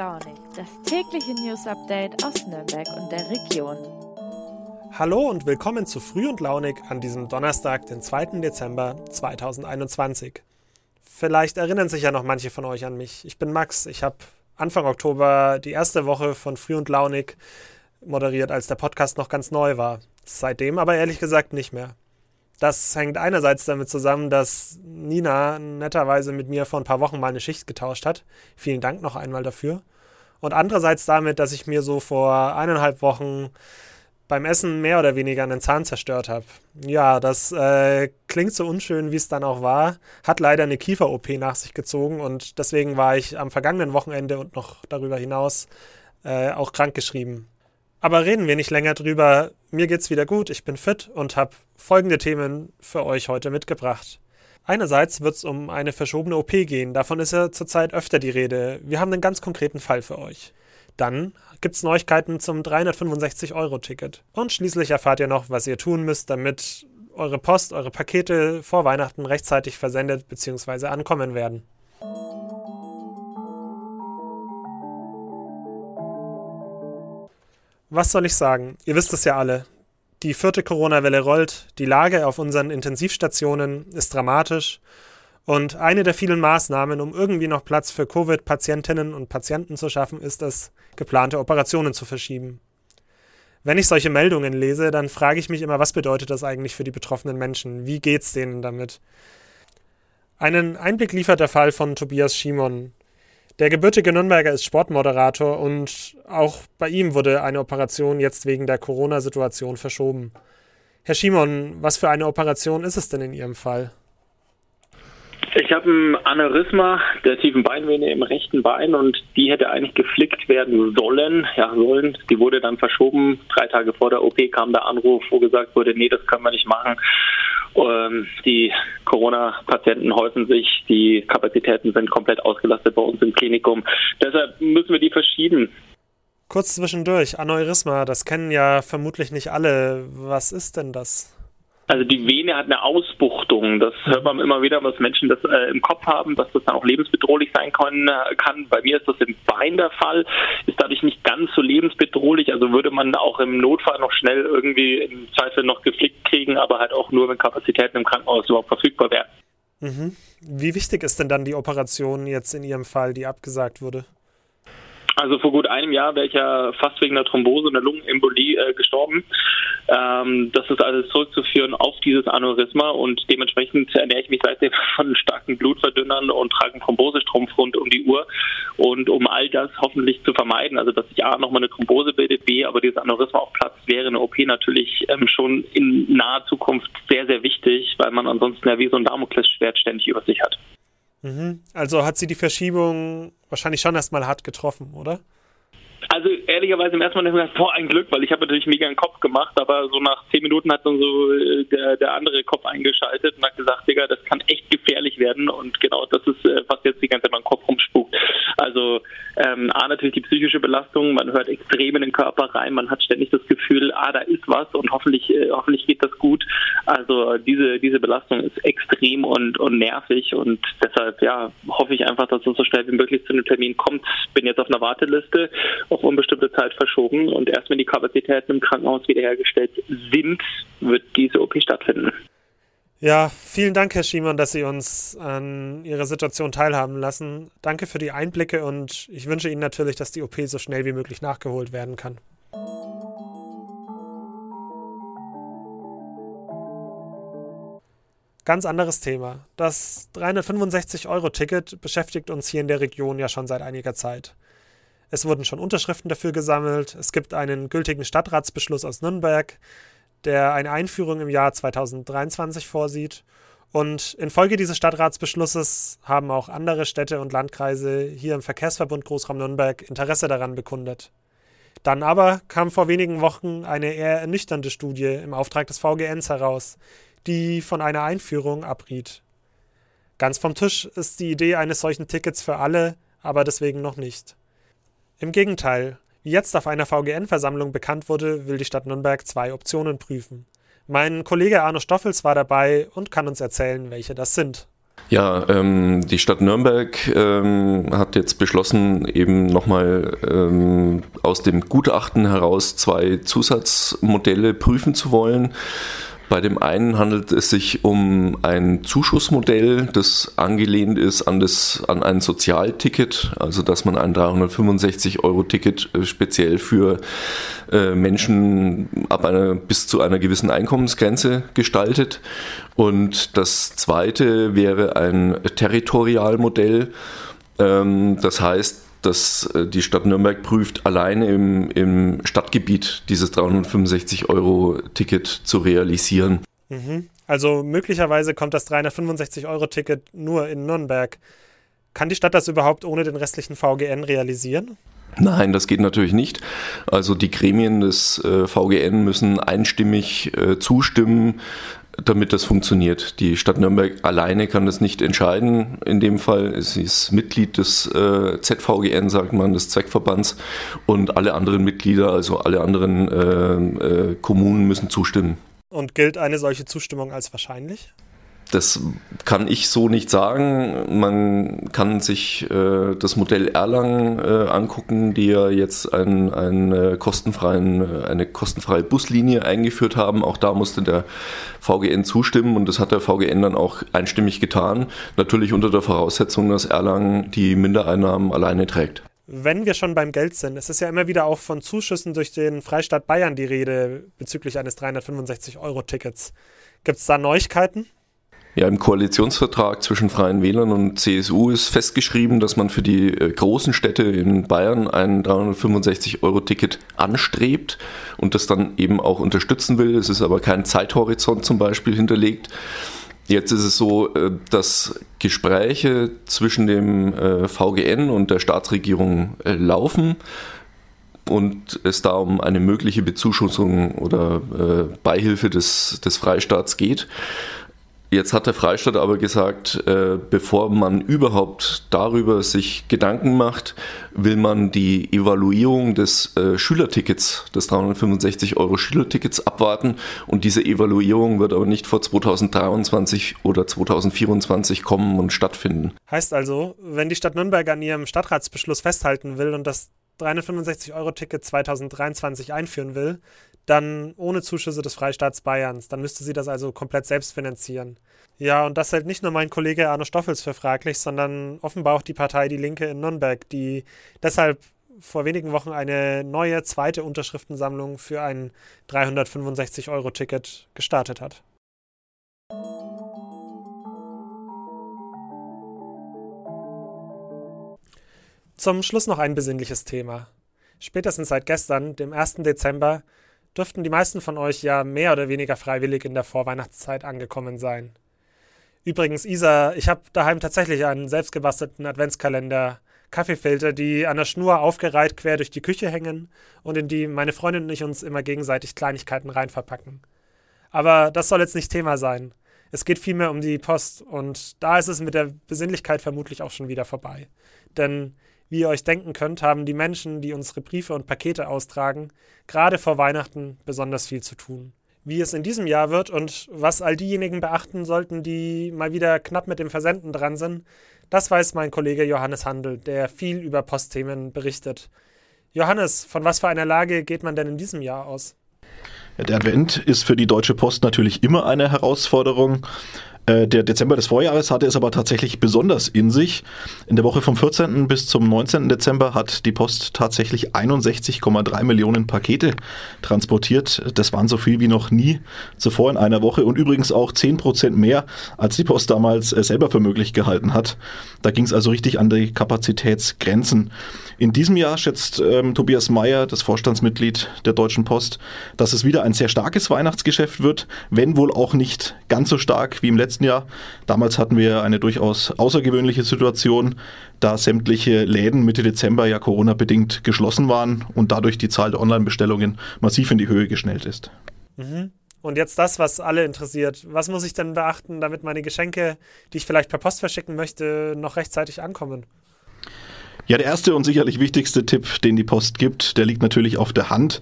Launig, das tägliche News Update aus Nürnberg und der Region. Hallo und willkommen zu Früh und Launig an diesem Donnerstag, den 2. Dezember 2021. Vielleicht erinnern sich ja noch manche von euch an mich. Ich bin Max. Ich habe Anfang Oktober die erste Woche von Früh und Launig moderiert, als der Podcast noch ganz neu war. Seitdem aber ehrlich gesagt nicht mehr. Das hängt einerseits damit zusammen, dass Nina netterweise mit mir vor ein paar Wochen mal eine Schicht getauscht hat. Vielen Dank noch einmal dafür. Und andererseits damit, dass ich mir so vor eineinhalb Wochen beim Essen mehr oder weniger einen Zahn zerstört habe. Ja, das äh, klingt so unschön, wie es dann auch war. Hat leider eine Kiefer-OP nach sich gezogen und deswegen war ich am vergangenen Wochenende und noch darüber hinaus äh, auch krankgeschrieben. Aber reden wir nicht länger drüber. Mir geht's wieder gut, ich bin fit und habe folgende Themen für euch heute mitgebracht. Einerseits wird es um eine verschobene OP gehen, davon ist ja zurzeit öfter die Rede. Wir haben einen ganz konkreten Fall für euch. Dann gibt's Neuigkeiten zum 365-Euro-Ticket. Und schließlich erfahrt ihr noch, was ihr tun müsst, damit eure Post, eure Pakete vor Weihnachten rechtzeitig versendet bzw. ankommen werden. Was soll ich sagen? Ihr wisst es ja alle. Die vierte Corona-Welle rollt, die Lage auf unseren Intensivstationen ist dramatisch und eine der vielen Maßnahmen, um irgendwie noch Platz für Covid-Patientinnen und Patienten zu schaffen, ist es, geplante Operationen zu verschieben. Wenn ich solche Meldungen lese, dann frage ich mich immer, was bedeutet das eigentlich für die betroffenen Menschen? Wie geht's denen damit? Einen Einblick liefert der Fall von Tobias Schimon, der gebürtige Nürnberger ist Sportmoderator und auch bei ihm wurde eine Operation jetzt wegen der Corona-Situation verschoben. Herr Schimon, was für eine Operation ist es denn in Ihrem Fall? Ich habe ein Aneurysma der tiefen Beinvene im rechten Bein und die hätte eigentlich geflickt werden sollen. Ja, sollen. Die wurde dann verschoben. Drei Tage vor der OP kam der Anruf, wo gesagt wurde, nee, das können wir nicht machen. Ähm, die Corona-Patienten häufen sich, die Kapazitäten sind komplett ausgelastet bei uns im Klinikum. Deshalb müssen wir die verschieben. Kurz zwischendurch, Aneurysma, das kennen ja vermutlich nicht alle. Was ist denn das? Also die Vene hat eine Ausbuchtung. Das hört man immer wieder, dass Menschen das äh, im Kopf haben, dass das dann auch lebensbedrohlich sein können, äh, kann. Bei mir ist das im Bein der Fall, ist dadurch nicht ganz so lebensbedrohlich. Also würde man auch im Notfall noch schnell irgendwie im Zweifel noch geflickt kriegen, aber halt auch nur, wenn Kapazitäten im Krankenhaus überhaupt verfügbar wären. Mhm. Wie wichtig ist denn dann die Operation jetzt in Ihrem Fall, die abgesagt wurde? Also vor gut einem Jahr wäre ich ja fast wegen einer Thrombose einer Lungenembolie äh, gestorben. Ähm, das ist alles zurückzuführen auf dieses Aneurysma und dementsprechend ernähre ich mich seitdem von starken Blutverdünnern und trage einen Thrombosestrumpf rund um die Uhr. Und um all das hoffentlich zu vermeiden, also dass sich A nochmal eine Thrombose bildet, B, aber dieses Aneurysma auch platzt, wäre eine OP natürlich ähm, schon in naher Zukunft sehr, sehr wichtig, weil man ansonsten ja wie so ein Damoklesschwert ständig über sich hat. Mhm. Also hat sie die Verschiebung wahrscheinlich schon erstmal hart getroffen, oder? Also ehrlicherweise im ersten Mal gesagt, boah, ein Glück, weil ich habe natürlich mega einen Kopf gemacht, aber so nach zehn Minuten hat dann so äh, der, der andere Kopf eingeschaltet und hat gesagt, Digga, das kann echt gefährlich werden und genau das ist, äh, was jetzt die ganze Zeit in Kopf rumspukt. Also ähm, A, natürlich die psychische Belastung, man hört extrem in den Körper rein, man hat ständig das Gefühl, ah, da ist was und hoffentlich, äh, hoffentlich geht das gut. Also diese, diese Belastung ist extrem und, und nervig und deshalb, ja, hoffe ich einfach, dass es so schnell wie möglich zu einem Termin kommt. Bin jetzt auf einer Warteliste, auf unbestimmte Zeit verschoben und erst wenn die Kapazitäten im Krankenhaus wiederhergestellt sind, wird diese OP stattfinden. Ja, vielen Dank, Herr Schiemann, dass Sie uns an Ihrer Situation teilhaben lassen. Danke für die Einblicke und ich wünsche Ihnen natürlich, dass die OP so schnell wie möglich nachgeholt werden kann. Ganz anderes Thema. Das 365-Euro-Ticket beschäftigt uns hier in der Region ja schon seit einiger Zeit. Es wurden schon Unterschriften dafür gesammelt. Es gibt einen gültigen Stadtratsbeschluss aus Nürnberg, der eine Einführung im Jahr 2023 vorsieht. Und infolge dieses Stadtratsbeschlusses haben auch andere Städte und Landkreise hier im Verkehrsverbund Großraum Nürnberg Interesse daran bekundet. Dann aber kam vor wenigen Wochen eine eher ernüchternde Studie im Auftrag des VGNs heraus, die von einer Einführung abriet. Ganz vom Tisch ist die Idee eines solchen Tickets für alle, aber deswegen noch nicht. Im Gegenteil, wie jetzt auf einer VGN-Versammlung bekannt wurde, will die Stadt Nürnberg zwei Optionen prüfen. Mein Kollege Arno Stoffels war dabei und kann uns erzählen, welche das sind. Ja, ähm, die Stadt Nürnberg ähm, hat jetzt beschlossen, eben nochmal ähm, aus dem Gutachten heraus zwei Zusatzmodelle prüfen zu wollen. Bei dem einen handelt es sich um ein Zuschussmodell, das angelehnt ist an, das, an ein Sozialticket, also dass man ein 365-Euro-Ticket äh, speziell für äh, Menschen ab einer, bis zu einer gewissen Einkommensgrenze gestaltet. Und das zweite wäre ein Territorialmodell. Ähm, das heißt, dass äh, die Stadt Nürnberg prüft, alleine im, im Stadtgebiet dieses 365-Euro-Ticket zu realisieren. Mhm. Also möglicherweise kommt das 365-Euro-Ticket nur in Nürnberg. Kann die Stadt das überhaupt ohne den restlichen VGN realisieren? Nein, das geht natürlich nicht. Also die Gremien des äh, VGN müssen einstimmig äh, zustimmen, damit das funktioniert. Die Stadt Nürnberg alleine kann das nicht entscheiden. In dem Fall sie ist Mitglied des äh, ZVGN, sagt man, des Zweckverbands und alle anderen Mitglieder, also alle anderen äh, äh, Kommunen müssen zustimmen. Und gilt eine solche Zustimmung als wahrscheinlich? Das kann ich so nicht sagen. Man kann sich äh, das Modell Erlangen äh, angucken, die ja jetzt ein, ein, äh, kostenfreien, äh, eine kostenfreie Buslinie eingeführt haben. Auch da musste der VGN zustimmen und das hat der VGN dann auch einstimmig getan. Natürlich unter der Voraussetzung, dass Erlangen die Mindereinnahmen alleine trägt. Wenn wir schon beim Geld sind, es ist ja immer wieder auch von Zuschüssen durch den Freistaat Bayern die Rede bezüglich eines 365-Euro-Tickets. Gibt es da Neuigkeiten? Ja, im Koalitionsvertrag zwischen Freien Wählern und CSU ist festgeschrieben, dass man für die äh, großen Städte in Bayern ein 365-Euro-Ticket anstrebt und das dann eben auch unterstützen will. Es ist aber kein Zeithorizont zum Beispiel hinterlegt. Jetzt ist es so, äh, dass Gespräche zwischen dem äh, VGN und der Staatsregierung laufen und es da um eine mögliche Bezuschussung oder Beihilfe des, des Freistaats geht. Jetzt hat der Freistaat aber gesagt, äh, bevor man überhaupt darüber sich Gedanken macht, will man die Evaluierung des äh, Schülertickets, des 365 Euro Schülertickets abwarten. Und diese Evaluierung wird aber nicht vor 2023 oder 2024 kommen und stattfinden. Heißt also, wenn die Stadt Nürnberg an ihrem Stadtratsbeschluss festhalten will und das 365 Euro Ticket 2023 einführen will, dann ohne Zuschüsse des Freistaats Bayerns. Dann müsste sie das also komplett selbst finanzieren. Ja, und das hält nicht nur mein Kollege Arno Stoffels für fraglich, sondern offenbar auch die Partei Die Linke in Nürnberg, die deshalb vor wenigen Wochen eine neue zweite Unterschriftensammlung für ein 365-Euro-Ticket gestartet hat. Zum Schluss noch ein besinnliches Thema. Spätestens seit gestern, dem 1. Dezember, dürften die meisten von euch ja mehr oder weniger freiwillig in der Vorweihnachtszeit angekommen sein. Übrigens, Isa, ich habe daheim tatsächlich einen selbstgebastelten Adventskalender, Kaffeefilter, die an der Schnur aufgereiht quer durch die Küche hängen und in die meine Freundin und ich uns immer gegenseitig Kleinigkeiten reinverpacken. Aber das soll jetzt nicht Thema sein. Es geht vielmehr um die Post und da ist es mit der Besinnlichkeit vermutlich auch schon wieder vorbei. Denn wie ihr euch denken könnt, haben die Menschen, die unsere Briefe und Pakete austragen, gerade vor Weihnachten besonders viel zu tun. Wie es in diesem Jahr wird und was all diejenigen beachten sollten, die mal wieder knapp mit dem Versenden dran sind, das weiß mein Kollege Johannes Handel, der viel über Postthemen berichtet. Johannes, von was für einer Lage geht man denn in diesem Jahr aus? Der Advent ist für die Deutsche Post natürlich immer eine Herausforderung. Äh, der Dezember des Vorjahres hatte es aber tatsächlich besonders in sich. In der Woche vom 14. bis zum 19. Dezember hat die Post tatsächlich 61,3 Millionen Pakete transportiert. Das waren so viel wie noch nie zuvor in einer Woche und übrigens auch 10 Prozent mehr, als die Post damals äh, selber für möglich gehalten hat. Da ging es also richtig an die Kapazitätsgrenzen. In diesem Jahr schätzt ähm, Tobias Mayer, das Vorstandsmitglied der Deutschen Post, dass es wieder ein sehr starkes Weihnachtsgeschäft wird, wenn wohl auch nicht ganz so stark wie im letzten Jahr. Damals hatten wir eine durchaus außergewöhnliche Situation, da sämtliche Läden Mitte Dezember ja Corona-bedingt geschlossen waren und dadurch die Zahl der Online-Bestellungen massiv in die Höhe geschnellt ist. Mhm. Und jetzt das, was alle interessiert. Was muss ich denn beachten, damit meine Geschenke, die ich vielleicht per Post verschicken möchte, noch rechtzeitig ankommen? Ja, der erste und sicherlich wichtigste Tipp, den die Post gibt, der liegt natürlich auf der Hand.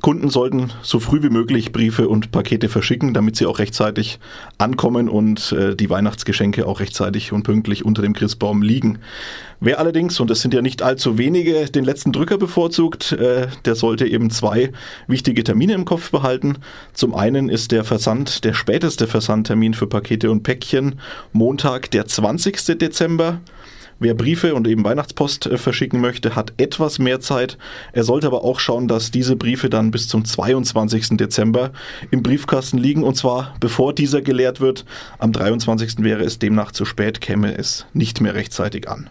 Kunden sollten so früh wie möglich Briefe und Pakete verschicken, damit sie auch rechtzeitig ankommen und äh, die Weihnachtsgeschenke auch rechtzeitig und pünktlich unter dem Christbaum liegen. Wer allerdings, und es sind ja nicht allzu wenige, den letzten Drücker bevorzugt, äh, der sollte eben zwei wichtige Termine im Kopf behalten. Zum einen ist der Versand, der späteste Versandtermin für Pakete und Päckchen Montag, der 20. Dezember. Wer Briefe und eben Weihnachtspost äh, verschicken möchte, hat etwas mehr Zeit. Er sollte aber auch schauen, dass diese Briefe dann bis zum 22. Dezember im Briefkasten liegen und zwar bevor dieser geleert wird. Am 23. wäre es demnach zu spät, käme es nicht mehr rechtzeitig an.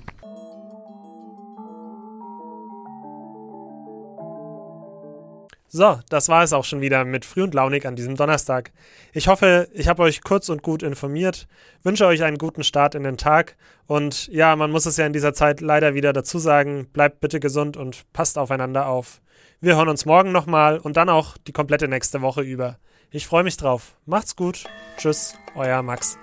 So, das war es auch schon wieder mit Früh und Launig an diesem Donnerstag. Ich hoffe, ich habe euch kurz und gut informiert, wünsche euch einen guten Start in den Tag und ja, man muss es ja in dieser Zeit leider wieder dazu sagen, bleibt bitte gesund und passt aufeinander auf. Wir hören uns morgen nochmal und dann auch die komplette nächste Woche über. Ich freue mich drauf. Macht's gut. Tschüss, euer Max.